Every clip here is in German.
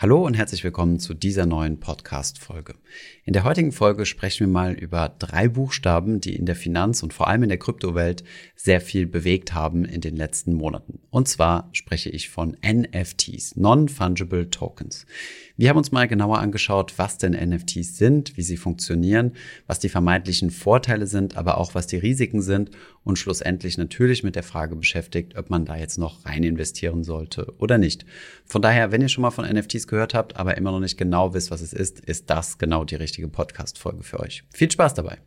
Hallo und herzlich willkommen zu dieser neuen Podcast-Folge. In der heutigen Folge sprechen wir mal über drei Buchstaben, die in der Finanz- und vor allem in der Kryptowelt sehr viel bewegt haben in den letzten Monaten. Und zwar spreche ich von NFTs, Non-Fungible Tokens. Wir haben uns mal genauer angeschaut, was denn NFTs sind, wie sie funktionieren, was die vermeintlichen Vorteile sind, aber auch was die Risiken sind und schlussendlich natürlich mit der Frage beschäftigt, ob man da jetzt noch rein investieren sollte oder nicht. Von daher, wenn ihr schon mal von NFTs gehört habt, aber immer noch nicht genau wisst, was es ist, ist das genau die richtige Podcast-Folge für euch. Viel Spaß dabei!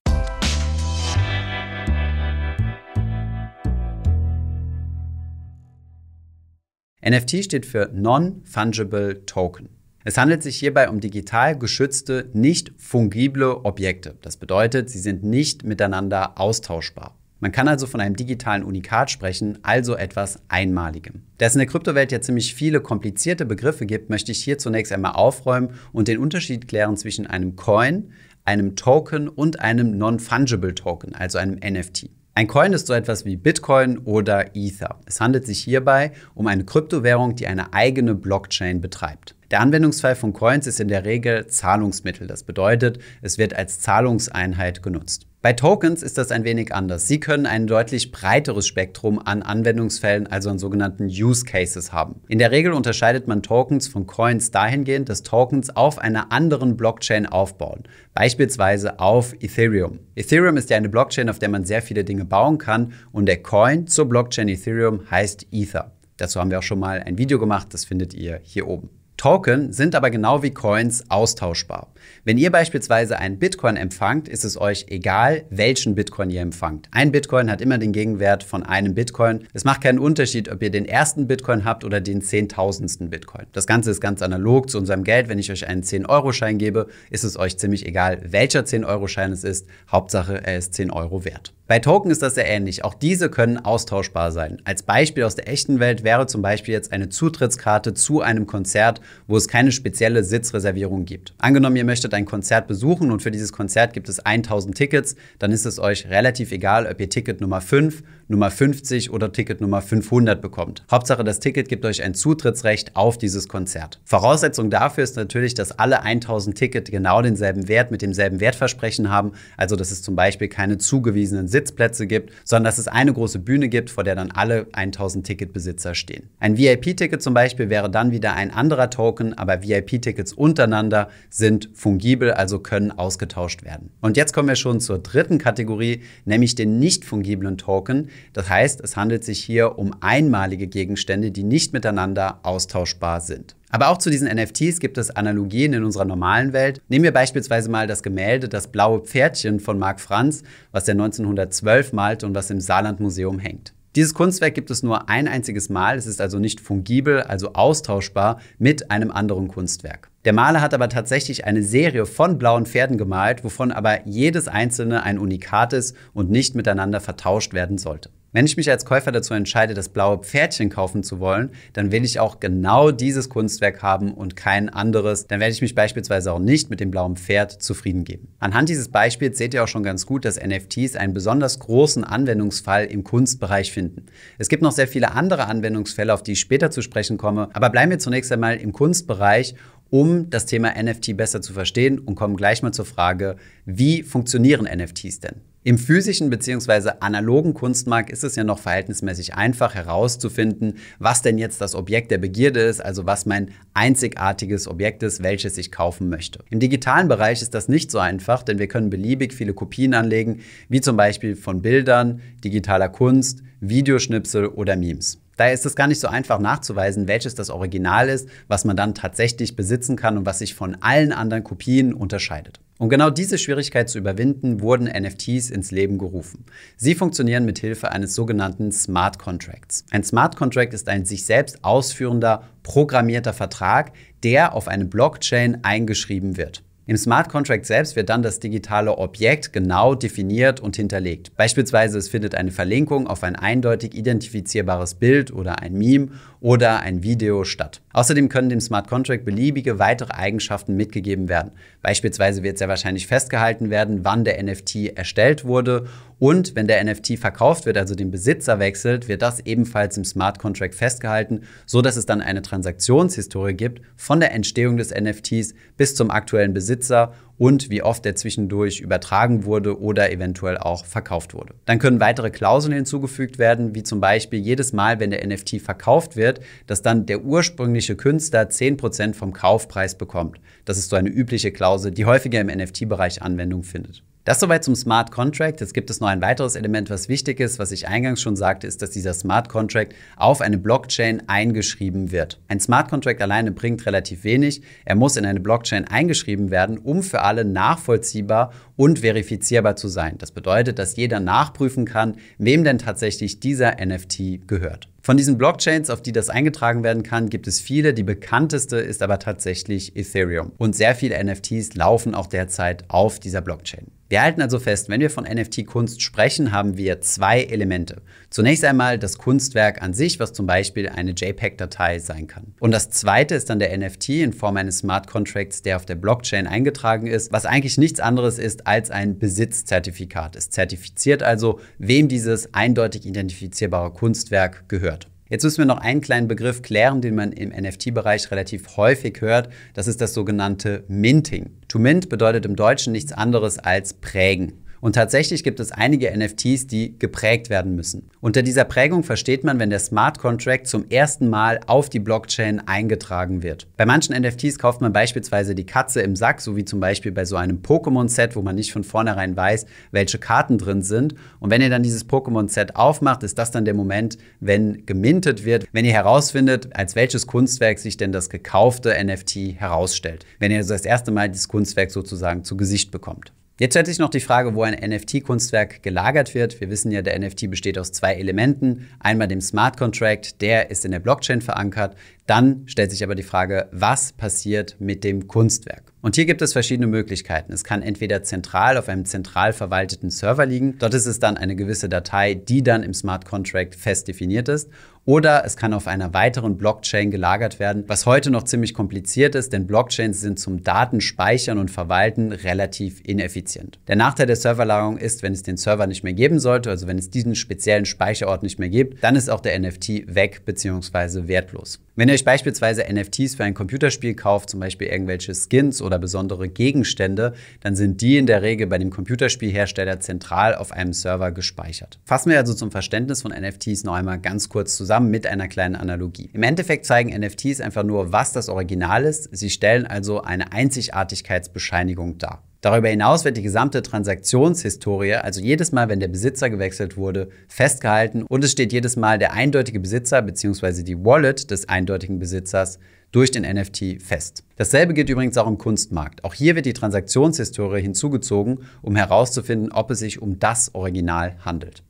NFT steht für Non-Fungible Token. Es handelt sich hierbei um digital geschützte, nicht fungible Objekte. Das bedeutet, sie sind nicht miteinander austauschbar. Man kann also von einem digitalen Unikat sprechen, also etwas Einmaligem. Da es in der Kryptowelt ja ziemlich viele komplizierte Begriffe gibt, möchte ich hier zunächst einmal aufräumen und den Unterschied klären zwischen einem Coin, einem Token und einem Non-Fungible Token, also einem NFT. Ein Coin ist so etwas wie Bitcoin oder Ether. Es handelt sich hierbei um eine Kryptowährung, die eine eigene Blockchain betreibt. Der Anwendungsfall von Coins ist in der Regel Zahlungsmittel. Das bedeutet, es wird als Zahlungseinheit genutzt. Bei Tokens ist das ein wenig anders. Sie können ein deutlich breiteres Spektrum an Anwendungsfällen, also an sogenannten Use Cases haben. In der Regel unterscheidet man Tokens von Coins dahingehend, dass Tokens auf einer anderen Blockchain aufbauen, beispielsweise auf Ethereum. Ethereum ist ja eine Blockchain, auf der man sehr viele Dinge bauen kann und der Coin zur Blockchain Ethereum heißt Ether. Dazu haben wir auch schon mal ein Video gemacht, das findet ihr hier oben. Token sind aber genau wie Coins austauschbar. Wenn ihr beispielsweise einen Bitcoin empfangt, ist es euch egal, welchen Bitcoin ihr empfangt. Ein Bitcoin hat immer den Gegenwert von einem Bitcoin. Es macht keinen Unterschied, ob ihr den ersten Bitcoin habt oder den zehntausendsten Bitcoin. Das Ganze ist ganz analog zu unserem Geld. Wenn ich euch einen 10-Euro-Schein gebe, ist es euch ziemlich egal, welcher 10-Euro-Schein es ist. Hauptsache, er ist 10 Euro wert. Bei Token ist das sehr ähnlich. Auch diese können austauschbar sein. Als Beispiel aus der echten Welt wäre zum Beispiel jetzt eine Zutrittskarte zu einem Konzert, wo es keine spezielle Sitzreservierung gibt. Angenommen, ihr möchtet ein Konzert besuchen und für dieses Konzert gibt es 1000 Tickets, dann ist es euch relativ egal, ob ihr Ticket Nummer 5, Nummer 50 oder Ticket Nummer 500 bekommt. Hauptsache, das Ticket gibt euch ein Zutrittsrecht auf dieses Konzert. Voraussetzung dafür ist natürlich, dass alle 1000 Ticket genau denselben Wert mit demselben Wertversprechen haben, also dass es zum Beispiel keine zugewiesenen Sitz Sitzplätze gibt, sondern dass es eine große Bühne gibt, vor der dann alle 1000 Ticketbesitzer stehen. Ein VIP-Ticket zum Beispiel wäre dann wieder ein anderer Token, aber VIP-Tickets untereinander sind fungibel, also können ausgetauscht werden. Und jetzt kommen wir schon zur dritten Kategorie, nämlich den nicht fungiblen Token. Das heißt, es handelt sich hier um einmalige Gegenstände, die nicht miteinander austauschbar sind. Aber auch zu diesen NFTs gibt es Analogien in unserer normalen Welt. Nehmen wir beispielsweise mal das Gemälde Das blaue Pferdchen von Marc Franz, was er 1912 malte und was im Saarlandmuseum hängt. Dieses Kunstwerk gibt es nur ein einziges Mal, es ist also nicht fungibel, also austauschbar mit einem anderen Kunstwerk. Der Maler hat aber tatsächlich eine Serie von blauen Pferden gemalt, wovon aber jedes einzelne ein Unikat ist und nicht miteinander vertauscht werden sollte. Wenn ich mich als Käufer dazu entscheide, das blaue Pferdchen kaufen zu wollen, dann will ich auch genau dieses Kunstwerk haben und kein anderes. Dann werde ich mich beispielsweise auch nicht mit dem blauen Pferd zufrieden geben. Anhand dieses Beispiels seht ihr auch schon ganz gut, dass NFTs einen besonders großen Anwendungsfall im Kunstbereich finden. Es gibt noch sehr viele andere Anwendungsfälle, auf die ich später zu sprechen komme, aber bleiben wir zunächst einmal im Kunstbereich um das Thema NFT besser zu verstehen und kommen gleich mal zur Frage, wie funktionieren NFTs denn? Im physischen bzw. analogen Kunstmarkt ist es ja noch verhältnismäßig einfach herauszufinden, was denn jetzt das Objekt der Begierde ist, also was mein einzigartiges Objekt ist, welches ich kaufen möchte. Im digitalen Bereich ist das nicht so einfach, denn wir können beliebig viele Kopien anlegen, wie zum Beispiel von Bildern, digitaler Kunst, Videoschnipsel oder Memes. Daher ist es gar nicht so einfach nachzuweisen, welches das Original ist, was man dann tatsächlich besitzen kann und was sich von allen anderen Kopien unterscheidet. Um genau diese Schwierigkeit zu überwinden, wurden NFTs ins Leben gerufen. Sie funktionieren mit Hilfe eines sogenannten Smart Contracts. Ein Smart Contract ist ein sich selbst ausführender, programmierter Vertrag, der auf eine Blockchain eingeschrieben wird. Im Smart Contract selbst wird dann das digitale Objekt genau definiert und hinterlegt. Beispielsweise es findet eine Verlinkung auf ein eindeutig identifizierbares Bild oder ein Meme oder ein Video statt. Außerdem können dem Smart Contract beliebige weitere Eigenschaften mitgegeben werden. Beispielsweise wird sehr wahrscheinlich festgehalten werden, wann der NFT erstellt wurde und wenn der NFT verkauft wird, also den Besitzer wechselt, wird das ebenfalls im Smart Contract festgehalten, so dass es dann eine Transaktionshistorie gibt von der Entstehung des NFTs bis zum aktuellen Besitzer und wie oft er zwischendurch übertragen wurde oder eventuell auch verkauft wurde. Dann können weitere Klauseln hinzugefügt werden, wie zum Beispiel jedes Mal, wenn der NFT verkauft wird, dass dann der ursprüngliche Künstler 10% vom Kaufpreis bekommt. Das ist so eine übliche Klausel, die häufiger im NFT-Bereich Anwendung findet. Das soweit zum Smart Contract. Jetzt gibt es noch ein weiteres Element, was wichtig ist, was ich eingangs schon sagte, ist, dass dieser Smart Contract auf eine Blockchain eingeschrieben wird. Ein Smart Contract alleine bringt relativ wenig. Er muss in eine Blockchain eingeschrieben werden, um für alle nachvollziehbar und verifizierbar zu sein. Das bedeutet, dass jeder nachprüfen kann, wem denn tatsächlich dieser NFT gehört. Von diesen Blockchains, auf die das eingetragen werden kann, gibt es viele. Die bekannteste ist aber tatsächlich Ethereum. Und sehr viele NFTs laufen auch derzeit auf dieser Blockchain. Wir halten also fest, wenn wir von NFT-Kunst sprechen, haben wir zwei Elemente. Zunächst einmal das Kunstwerk an sich, was zum Beispiel eine JPEG-Datei sein kann. Und das zweite ist dann der NFT in Form eines Smart Contracts, der auf der Blockchain eingetragen ist, was eigentlich nichts anderes ist als ein Besitzzertifikat. Es zertifiziert also, wem dieses eindeutig identifizierbare Kunstwerk gehört. Jetzt müssen wir noch einen kleinen Begriff klären, den man im NFT-Bereich relativ häufig hört. Das ist das sogenannte Minting. To mint bedeutet im Deutschen nichts anderes als prägen. Und tatsächlich gibt es einige NFTs, die geprägt werden müssen. Unter dieser Prägung versteht man, wenn der Smart Contract zum ersten Mal auf die Blockchain eingetragen wird. Bei manchen NFTs kauft man beispielsweise die Katze im Sack, so wie zum Beispiel bei so einem Pokémon-Set, wo man nicht von vornherein weiß, welche Karten drin sind. Und wenn ihr dann dieses Pokémon-Set aufmacht, ist das dann der Moment, wenn gemintet wird, wenn ihr herausfindet, als welches Kunstwerk sich denn das gekaufte NFT herausstellt. Wenn ihr also das erste Mal dieses Kunstwerk sozusagen zu Gesicht bekommt. Jetzt stellt sich noch die Frage, wo ein NFT-Kunstwerk gelagert wird. Wir wissen ja, der NFT besteht aus zwei Elementen. Einmal dem Smart Contract, der ist in der Blockchain verankert. Dann stellt sich aber die Frage, was passiert mit dem Kunstwerk? Und hier gibt es verschiedene Möglichkeiten. Es kann entweder zentral auf einem zentral verwalteten Server liegen. Dort ist es dann eine gewisse Datei, die dann im Smart Contract fest definiert ist. Oder es kann auf einer weiteren Blockchain gelagert werden, was heute noch ziemlich kompliziert ist, denn Blockchains sind zum Datenspeichern und Verwalten relativ ineffizient. Der Nachteil der Serverlagerung ist, wenn es den Server nicht mehr geben sollte, also wenn es diesen speziellen Speicherort nicht mehr gibt, dann ist auch der NFT weg bzw. wertlos. Wenn ihr euch beispielsweise NFTs für ein Computerspiel kauft, zum Beispiel irgendwelche Skins oder besondere Gegenstände, dann sind die in der Regel bei dem Computerspielhersteller zentral auf einem Server gespeichert. Fassen wir also zum Verständnis von NFTs noch einmal ganz kurz zusammen mit einer kleinen Analogie. Im Endeffekt zeigen NFTs einfach nur, was das Original ist. Sie stellen also eine Einzigartigkeitsbescheinigung dar. Darüber hinaus wird die gesamte Transaktionshistorie, also jedes Mal, wenn der Besitzer gewechselt wurde, festgehalten und es steht jedes Mal der eindeutige Besitzer bzw. die Wallet des eindeutigen Besitzers durch den NFT fest. Dasselbe gilt übrigens auch im Kunstmarkt. Auch hier wird die Transaktionshistorie hinzugezogen, um herauszufinden, ob es sich um das Original handelt.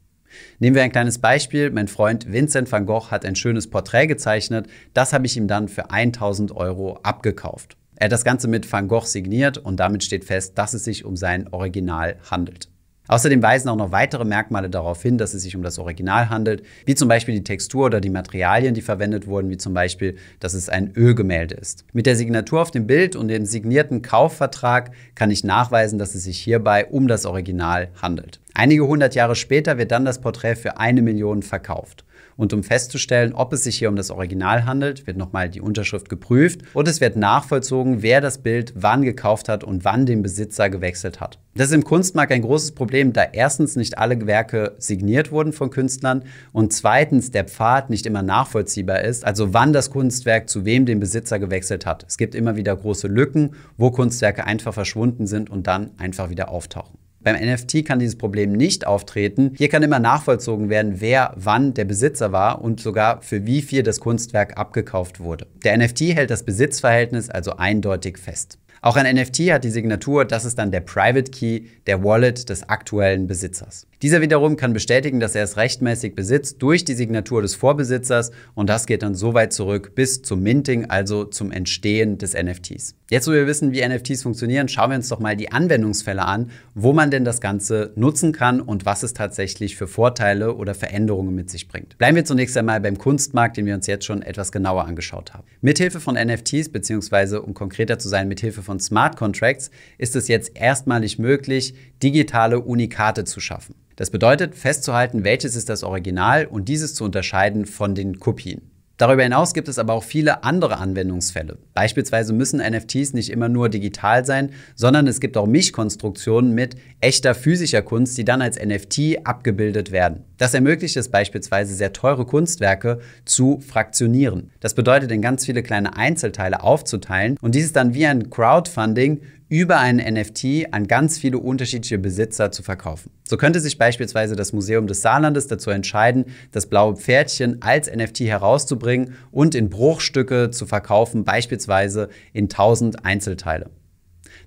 Nehmen wir ein kleines Beispiel. Mein Freund Vincent van Gogh hat ein schönes Porträt gezeichnet. Das habe ich ihm dann für 1000 Euro abgekauft. Er hat das Ganze mit Van Gogh signiert und damit steht fest, dass es sich um sein Original handelt. Außerdem weisen auch noch weitere Merkmale darauf hin, dass es sich um das Original handelt, wie zum Beispiel die Textur oder die Materialien, die verwendet wurden, wie zum Beispiel, dass es ein Ölgemälde ist. Mit der Signatur auf dem Bild und dem signierten Kaufvertrag kann ich nachweisen, dass es sich hierbei um das Original handelt. Einige hundert Jahre später wird dann das Porträt für eine Million verkauft. Und um festzustellen, ob es sich hier um das Original handelt, wird nochmal die Unterschrift geprüft und es wird nachvollzogen, wer das Bild wann gekauft hat und wann den Besitzer gewechselt hat. Das ist im Kunstmarkt ein großes Problem, da erstens nicht alle Werke signiert wurden von Künstlern und zweitens der Pfad nicht immer nachvollziehbar ist, also wann das Kunstwerk zu wem den Besitzer gewechselt hat. Es gibt immer wieder große Lücken, wo Kunstwerke einfach verschwunden sind und dann einfach wieder auftauchen. Beim NFT kann dieses Problem nicht auftreten. Hier kann immer nachvollzogen werden, wer wann der Besitzer war und sogar für wie viel das Kunstwerk abgekauft wurde. Der NFT hält das Besitzverhältnis also eindeutig fest. Auch ein NFT hat die Signatur, das ist dann der Private Key, der Wallet des aktuellen Besitzers. Dieser wiederum kann bestätigen, dass er es rechtmäßig besitzt durch die Signatur des Vorbesitzers und das geht dann so weit zurück bis zum Minting, also zum Entstehen des NFTs. Jetzt, wo wir wissen, wie NFTs funktionieren, schauen wir uns doch mal die Anwendungsfälle an, wo man denn das Ganze nutzen kann und was es tatsächlich für Vorteile oder Veränderungen mit sich bringt. Bleiben wir zunächst einmal beim Kunstmarkt, den wir uns jetzt schon etwas genauer angeschaut haben. Mithilfe von NFTs, beziehungsweise um konkreter zu sein, mithilfe von Smart Contracts, ist es jetzt erstmalig möglich, digitale Unikate zu schaffen. Das bedeutet, festzuhalten, welches ist das Original und dieses zu unterscheiden von den Kopien. Darüber hinaus gibt es aber auch viele andere Anwendungsfälle. Beispielsweise müssen NFTs nicht immer nur digital sein, sondern es gibt auch Mischkonstruktionen mit echter physischer Kunst, die dann als NFT abgebildet werden. Das ermöglicht es beispielsweise, sehr teure Kunstwerke zu fraktionieren. Das bedeutet, in ganz viele kleine Einzelteile aufzuteilen und dieses dann wie ein Crowdfunding über einen NFT an ganz viele unterschiedliche Besitzer zu verkaufen. So könnte sich beispielsweise das Museum des Saarlandes dazu entscheiden, das blaue Pferdchen als NFT herauszubringen und in Bruchstücke zu verkaufen, beispielsweise in 1000 Einzelteile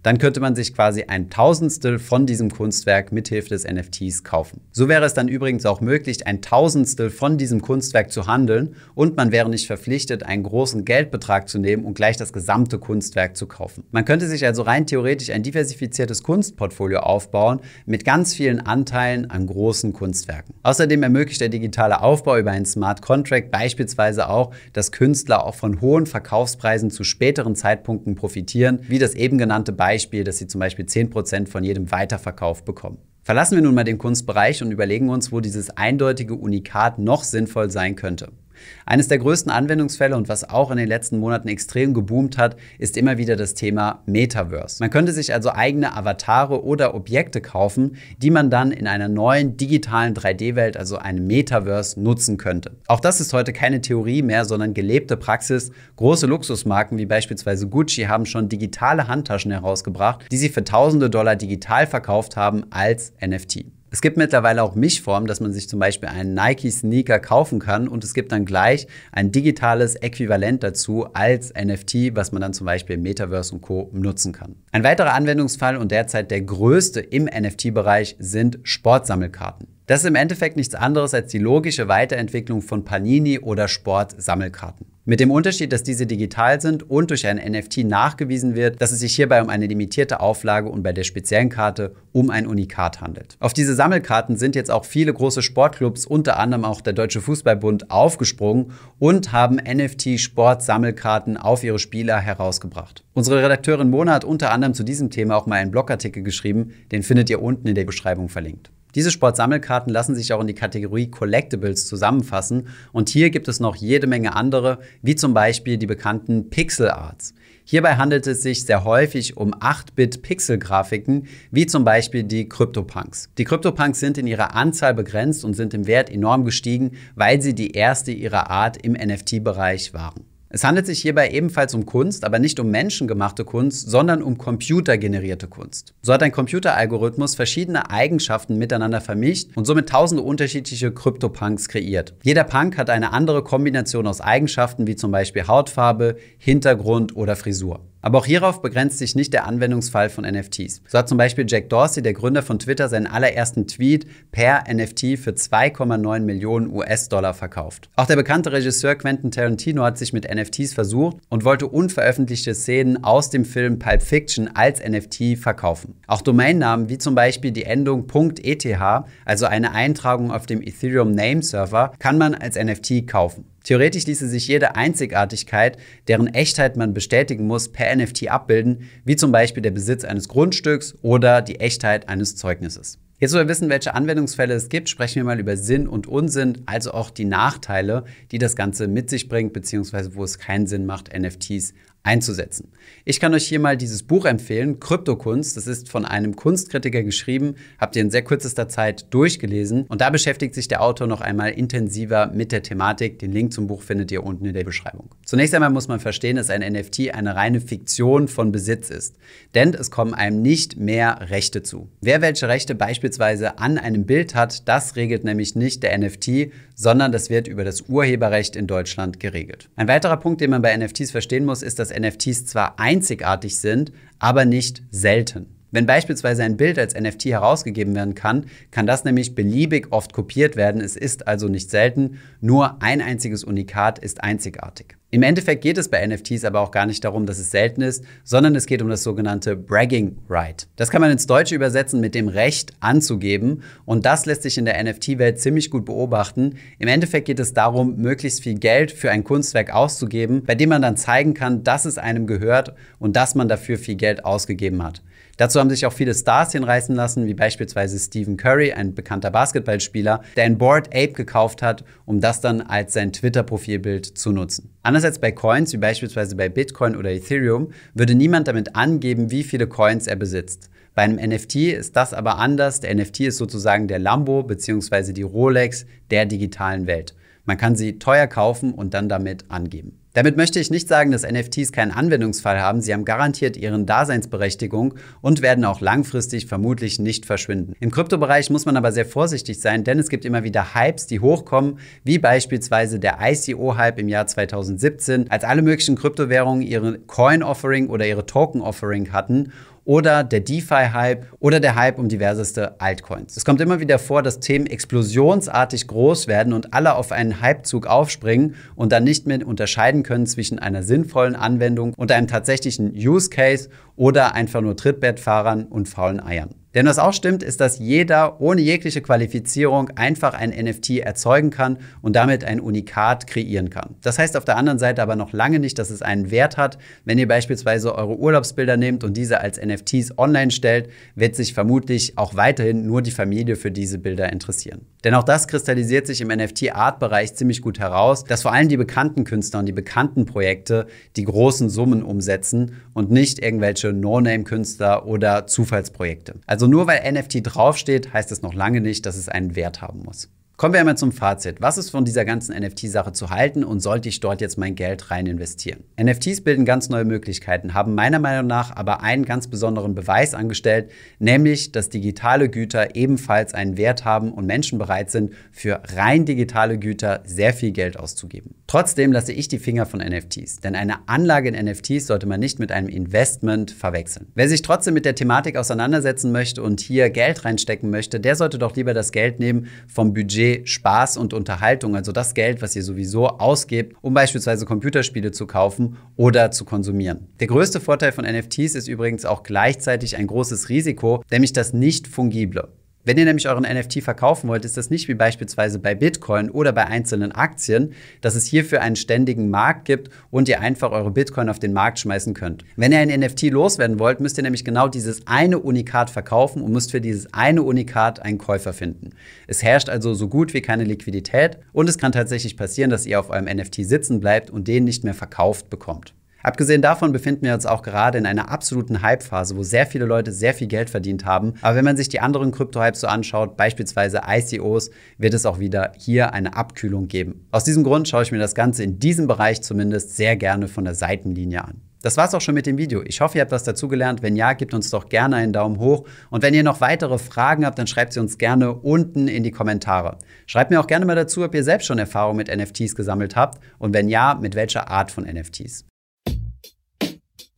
dann könnte man sich quasi ein Tausendstel von diesem Kunstwerk mithilfe des NFTs kaufen. So wäre es dann übrigens auch möglich, ein Tausendstel von diesem Kunstwerk zu handeln und man wäre nicht verpflichtet, einen großen Geldbetrag zu nehmen und gleich das gesamte Kunstwerk zu kaufen. Man könnte sich also rein theoretisch ein diversifiziertes Kunstportfolio aufbauen mit ganz vielen Anteilen an großen Kunstwerken. Außerdem ermöglicht der digitale Aufbau über einen Smart Contract beispielsweise auch, dass Künstler auch von hohen Verkaufspreisen zu späteren Zeitpunkten profitieren, wie das eben genannte Beispiel Beispiel, dass sie zum Beispiel 10% von jedem Weiterverkauf bekommen. Verlassen wir nun mal den Kunstbereich und überlegen uns, wo dieses eindeutige Unikat noch sinnvoll sein könnte. Eines der größten Anwendungsfälle und was auch in den letzten Monaten extrem geboomt hat, ist immer wieder das Thema Metaverse. Man könnte sich also eigene Avatare oder Objekte kaufen, die man dann in einer neuen digitalen 3D-Welt, also einem Metaverse, nutzen könnte. Auch das ist heute keine Theorie mehr, sondern gelebte Praxis. Große Luxusmarken wie beispielsweise Gucci haben schon digitale Handtaschen herausgebracht, die sie für tausende Dollar digital verkauft haben als NFT. Es gibt mittlerweile auch Mischformen, dass man sich zum Beispiel einen Nike-Sneaker kaufen kann und es gibt dann gleich ein digitales Äquivalent dazu als NFT, was man dann zum Beispiel im Metaverse und Co. nutzen kann. Ein weiterer Anwendungsfall und derzeit der größte im NFT-Bereich sind Sportsammelkarten. Das ist im Endeffekt nichts anderes als die logische Weiterentwicklung von Panini oder Sportsammelkarten. Mit dem Unterschied, dass diese digital sind und durch ein NFT nachgewiesen wird, dass es sich hierbei um eine limitierte Auflage und bei der speziellen Karte um ein Unikat handelt. Auf diese Sammelkarten sind jetzt auch viele große Sportclubs, unter anderem auch der Deutsche Fußballbund, aufgesprungen und haben NFT-Sport-Sammelkarten auf ihre Spieler herausgebracht. Unsere Redakteurin Mona hat unter anderem zu diesem Thema auch mal einen Blogartikel geschrieben, den findet ihr unten in der Beschreibung verlinkt. Diese Sportsammelkarten lassen sich auch in die Kategorie Collectibles zusammenfassen und hier gibt es noch jede Menge andere, wie zum Beispiel die bekannten Pixel Arts. Hierbei handelt es sich sehr häufig um 8-Bit-Pixel-Grafiken, wie zum Beispiel die CryptoPunks. Die CryptoPunks sind in ihrer Anzahl begrenzt und sind im Wert enorm gestiegen, weil sie die erste ihrer Art im NFT-Bereich waren. Es handelt sich hierbei ebenfalls um Kunst, aber nicht um menschengemachte Kunst, sondern um computergenerierte Kunst. So hat ein Computeralgorithmus verschiedene Eigenschaften miteinander vermischt und somit tausende unterschiedliche CryptoPunks kreiert. Jeder Punk hat eine andere Kombination aus Eigenschaften wie zum Beispiel Hautfarbe, Hintergrund oder Frisur. Aber auch hierauf begrenzt sich nicht der Anwendungsfall von NFTs. So hat zum Beispiel Jack Dorsey, der Gründer von Twitter, seinen allerersten Tweet per NFT für 2,9 Millionen US-Dollar verkauft. Auch der bekannte Regisseur Quentin Tarantino hat sich mit NFTs versucht und wollte unveröffentlichte Szenen aus dem Film Pulp Fiction als NFT verkaufen. Auch Domainnamen wie zum Beispiel die Endung .eth, also eine Eintragung auf dem Ethereum Name Server, kann man als NFT kaufen. Theoretisch ließe sich jede Einzigartigkeit, deren Echtheit man bestätigen muss, per NFT abbilden, wie zum Beispiel der Besitz eines Grundstücks oder die Echtheit eines Zeugnisses. Jetzt, wo wir wissen, welche Anwendungsfälle es gibt, sprechen wir mal über Sinn und Unsinn, also auch die Nachteile, die das Ganze mit sich bringt, beziehungsweise wo es keinen Sinn macht, NFTs einzusetzen. Ich kann euch hier mal dieses Buch empfehlen, Kryptokunst. Das ist von einem Kunstkritiker geschrieben, habt ihr in sehr kürzester Zeit durchgelesen und da beschäftigt sich der Autor noch einmal intensiver mit der Thematik. Den Link zum Buch findet ihr unten in der Beschreibung. Zunächst einmal muss man verstehen, dass ein NFT eine reine Fiktion von Besitz ist, denn es kommen einem nicht mehr Rechte zu. Wer welche Rechte beispielsweise an einem Bild hat, das regelt nämlich nicht der NFT, sondern das wird über das Urheberrecht in Deutschland geregelt. Ein weiterer Punkt, den man bei NFTs verstehen muss, ist, dass NFTs zwar einzigartig sind, aber nicht selten. Wenn beispielsweise ein Bild als NFT herausgegeben werden kann, kann das nämlich beliebig oft kopiert werden. Es ist also nicht selten, nur ein einziges Unikat ist einzigartig. Im Endeffekt geht es bei NFTs aber auch gar nicht darum, dass es selten ist, sondern es geht um das sogenannte Bragging Right. Das kann man ins Deutsche übersetzen mit dem Recht anzugeben und das lässt sich in der NFT-Welt ziemlich gut beobachten. Im Endeffekt geht es darum, möglichst viel Geld für ein Kunstwerk auszugeben, bei dem man dann zeigen kann, dass es einem gehört und dass man dafür viel Geld ausgegeben hat. Dazu haben sich auch viele Stars hinreißen lassen, wie beispielsweise Stephen Curry, ein bekannter Basketballspieler, der ein Board Ape gekauft hat, um das dann als sein Twitter-Profilbild zu nutzen. Anders als bei Coins, wie beispielsweise bei Bitcoin oder Ethereum, würde niemand damit angeben, wie viele Coins er besitzt. Bei einem NFT ist das aber anders. Der NFT ist sozusagen der Lambo bzw. die Rolex der digitalen Welt. Man kann sie teuer kaufen und dann damit angeben. Damit möchte ich nicht sagen, dass NFTs keinen Anwendungsfall haben. Sie haben garantiert ihren Daseinsberechtigung und werden auch langfristig vermutlich nicht verschwinden. Im Kryptobereich muss man aber sehr vorsichtig sein, denn es gibt immer wieder Hypes, die hochkommen, wie beispielsweise der ICO-Hype im Jahr 2017, als alle möglichen Kryptowährungen ihre Coin-Offering oder ihre Token-Offering hatten oder der DeFi-Hype oder der Hype um diverseste Altcoins. Es kommt immer wieder vor, dass Themen explosionsartig groß werden und alle auf einen Hypezug aufspringen und dann nicht mehr unterscheiden können zwischen einer sinnvollen Anwendung und einem tatsächlichen Use Case oder einfach nur Trittbettfahrern und faulen Eiern. Denn was auch stimmt, ist, dass jeder ohne jegliche Qualifizierung einfach ein NFT erzeugen kann und damit ein Unikat kreieren kann. Das heißt auf der anderen Seite aber noch lange nicht, dass es einen Wert hat. Wenn ihr beispielsweise eure Urlaubsbilder nehmt und diese als NFTs online stellt, wird sich vermutlich auch weiterhin nur die Familie für diese Bilder interessieren. Denn auch das kristallisiert sich im NFT-Art-Bereich ziemlich gut heraus, dass vor allem die bekannten Künstler und die bekannten Projekte die großen Summen umsetzen und nicht irgendwelche No-Name-Künstler oder Zufallsprojekte. Also also nur weil NFT draufsteht, heißt es noch lange nicht, dass es einen Wert haben muss. Kommen wir einmal zum Fazit. Was ist von dieser ganzen NFT-Sache zu halten und sollte ich dort jetzt mein Geld rein investieren? NFTs bilden ganz neue Möglichkeiten, haben meiner Meinung nach aber einen ganz besonderen Beweis angestellt, nämlich, dass digitale Güter ebenfalls einen Wert haben und Menschen bereit sind, für rein digitale Güter sehr viel Geld auszugeben. Trotzdem lasse ich die Finger von NFTs, denn eine Anlage in NFTs sollte man nicht mit einem Investment verwechseln. Wer sich trotzdem mit der Thematik auseinandersetzen möchte und hier Geld reinstecken möchte, der sollte doch lieber das Geld nehmen vom Budget Spaß und Unterhaltung, also das Geld, was ihr sowieso ausgebt, um beispielsweise Computerspiele zu kaufen oder zu konsumieren. Der größte Vorteil von NFTs ist übrigens auch gleichzeitig ein großes Risiko, nämlich das nicht fungible. Wenn ihr nämlich euren NFT verkaufen wollt, ist das nicht wie beispielsweise bei Bitcoin oder bei einzelnen Aktien, dass es hierfür einen ständigen Markt gibt und ihr einfach eure Bitcoin auf den Markt schmeißen könnt. Wenn ihr ein NFT loswerden wollt, müsst ihr nämlich genau dieses eine Unikat verkaufen und müsst für dieses eine Unikat einen Käufer finden. Es herrscht also so gut wie keine Liquidität und es kann tatsächlich passieren, dass ihr auf eurem NFT sitzen bleibt und den nicht mehr verkauft bekommt. Abgesehen davon befinden wir uns auch gerade in einer absoluten Hype-Phase, wo sehr viele Leute sehr viel Geld verdient haben. Aber wenn man sich die anderen Krypto-Hypes so anschaut, beispielsweise ICOs, wird es auch wieder hier eine Abkühlung geben. Aus diesem Grund schaue ich mir das Ganze in diesem Bereich zumindest sehr gerne von der Seitenlinie an. Das war's auch schon mit dem Video. Ich hoffe, ihr habt was dazugelernt. Wenn ja, gebt uns doch gerne einen Daumen hoch. Und wenn ihr noch weitere Fragen habt, dann schreibt sie uns gerne unten in die Kommentare. Schreibt mir auch gerne mal dazu, ob ihr selbst schon Erfahrung mit NFTs gesammelt habt und wenn ja, mit welcher Art von NFTs.